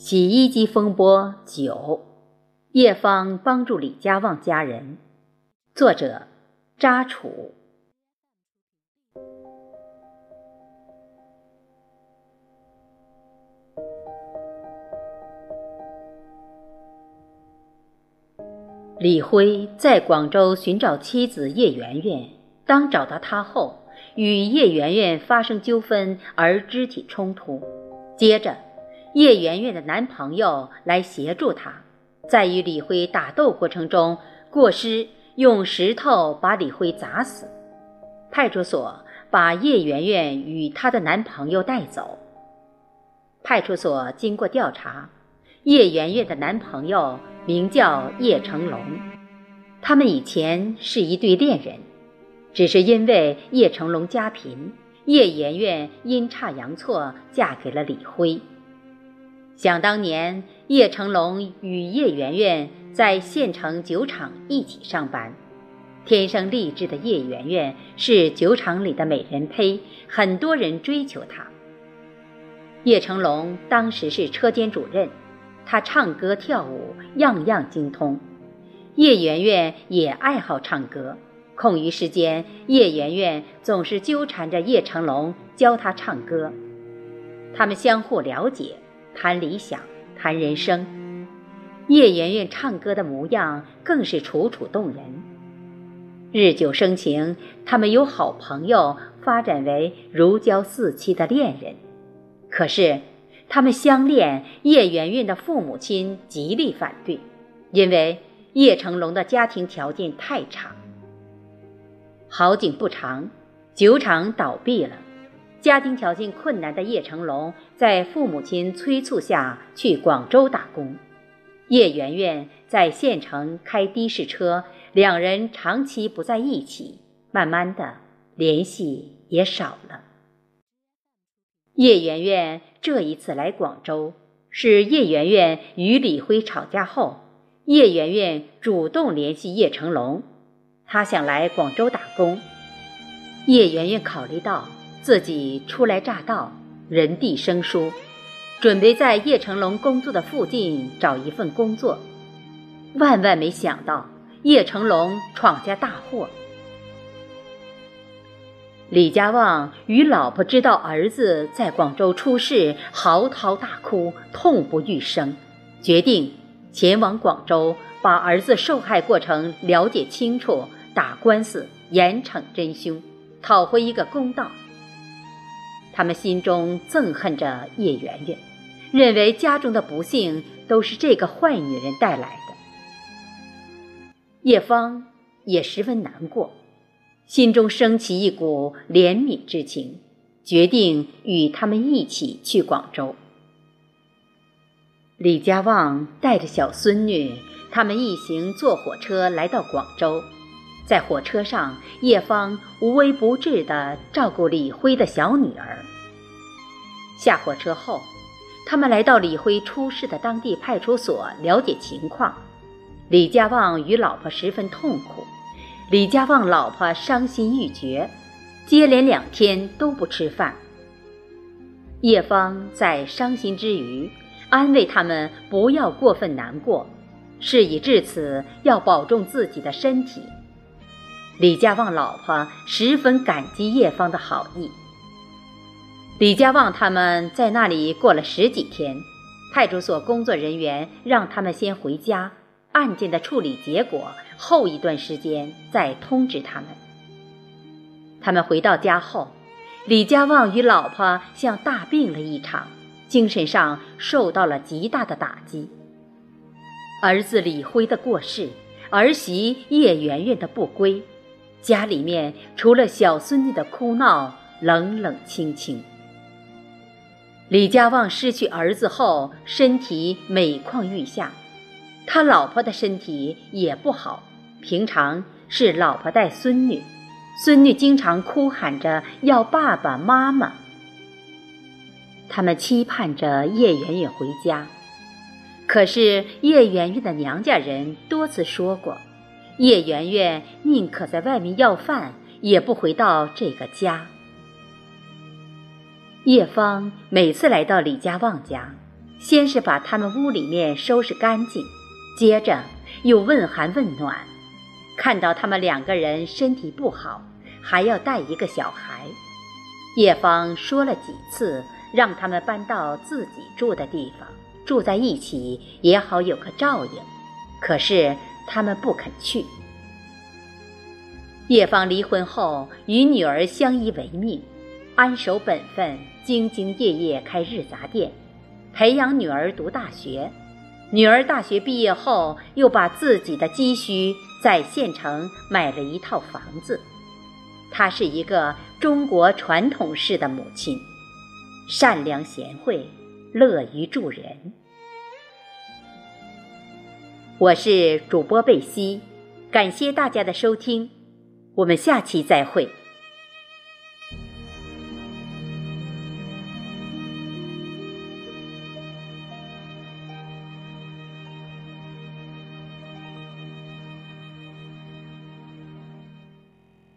洗衣机风波九，叶芳帮助李家旺家人。作者：扎楚。李辉在广州寻找妻子叶圆圆，当找到她后，与叶圆圆发生纠纷而肢体冲突，接着。叶圆圆的男朋友来协助她，在与李辉打斗过程中过失，用石头把李辉砸死。派出所把叶圆圆与她的男朋友带走。派出所经过调查，叶圆圆的男朋友名叫叶成龙，他们以前是一对恋人，只是因为叶成龙家贫，叶圆圆阴差阳错嫁给了李辉。想当年，叶成龙与叶圆圆在县城酒厂一起上班。天生丽质的叶圆圆是酒厂里的美人胚，很多人追求她。叶成龙当时是车间主任，他唱歌跳舞样样精通。叶圆圆也爱好唱歌，空余时间，叶圆圆总是纠缠着叶成龙教她唱歌。他们相互了解。谈理想，谈人生，叶圆圆唱歌的模样更是楚楚动人。日久生情，他们由好朋友发展为如胶似漆的恋人。可是，他们相恋，叶圆圆的父母亲极力反对，因为叶成龙的家庭条件太差。好景不长，酒厂倒闭了。家庭条件困难的叶成龙，在父母亲催促下去广州打工。叶圆圆在县城开的士车，两人长期不在一起，慢慢的联系也少了。叶圆圆这一次来广州，是叶圆圆与李辉吵架后，叶圆圆主动联系叶成龙，她想来广州打工。叶圆圆考虑到。自己初来乍到，人地生疏，准备在叶成龙工作的附近找一份工作。万万没想到，叶成龙闯下大祸。李家旺与老婆知道儿子在广州出事，嚎啕大哭，痛不欲生，决定前往广州，把儿子受害过程了解清楚，打官司，严惩真凶，讨回一个公道。他们心中憎恨着叶圆圆，认为家中的不幸都是这个坏女人带来的。叶芳也十分难过，心中升起一股怜悯之情，决定与他们一起去广州。李家旺带着小孙女，他们一行坐火车来到广州。在火车上，叶芳无微不至地照顾李辉的小女儿。下火车后，他们来到李辉出事的当地派出所了解情况。李家旺与老婆十分痛苦，李家旺老婆伤心欲绝，接连两天都不吃饭。叶芳在伤心之余，安慰他们不要过分难过，事已至此，要保重自己的身体。李家旺老婆十分感激叶芳的好意。李家旺他们在那里过了十几天，派出所工作人员让他们先回家，案件的处理结果后一段时间再通知他们。他们回到家后，李家旺与老婆像大病了一场，精神上受到了极大的打击。儿子李辉的过世，儿媳叶圆圆的不归。家里面除了小孙女的哭闹，冷冷清清。李家旺失去儿子后，身体每况愈下，他老婆的身体也不好。平常是老婆带孙女，孙女经常哭喊着要爸爸妈妈。他们期盼着叶圆圆回家，可是叶圆圆的娘家人多次说过。叶圆圆宁可在外面要饭，也不回到这个家。叶芳每次来到李家旺家，先是把他们屋里面收拾干净，接着又问寒问暖。看到他们两个人身体不好，还要带一个小孩，叶芳说了几次，让他们搬到自己住的地方，住在一起也好有个照应。可是他们不肯去。叶芳离婚后，与女儿相依为命，安守本分，兢兢业业开日杂店。培养女儿读大学，女儿大学毕业后，又把自己的积蓄在县城买了一套房子。她是一个中国传统式的母亲，善良贤惠，乐于助人。我是主播贝西，感谢大家的收听，我们下期再会。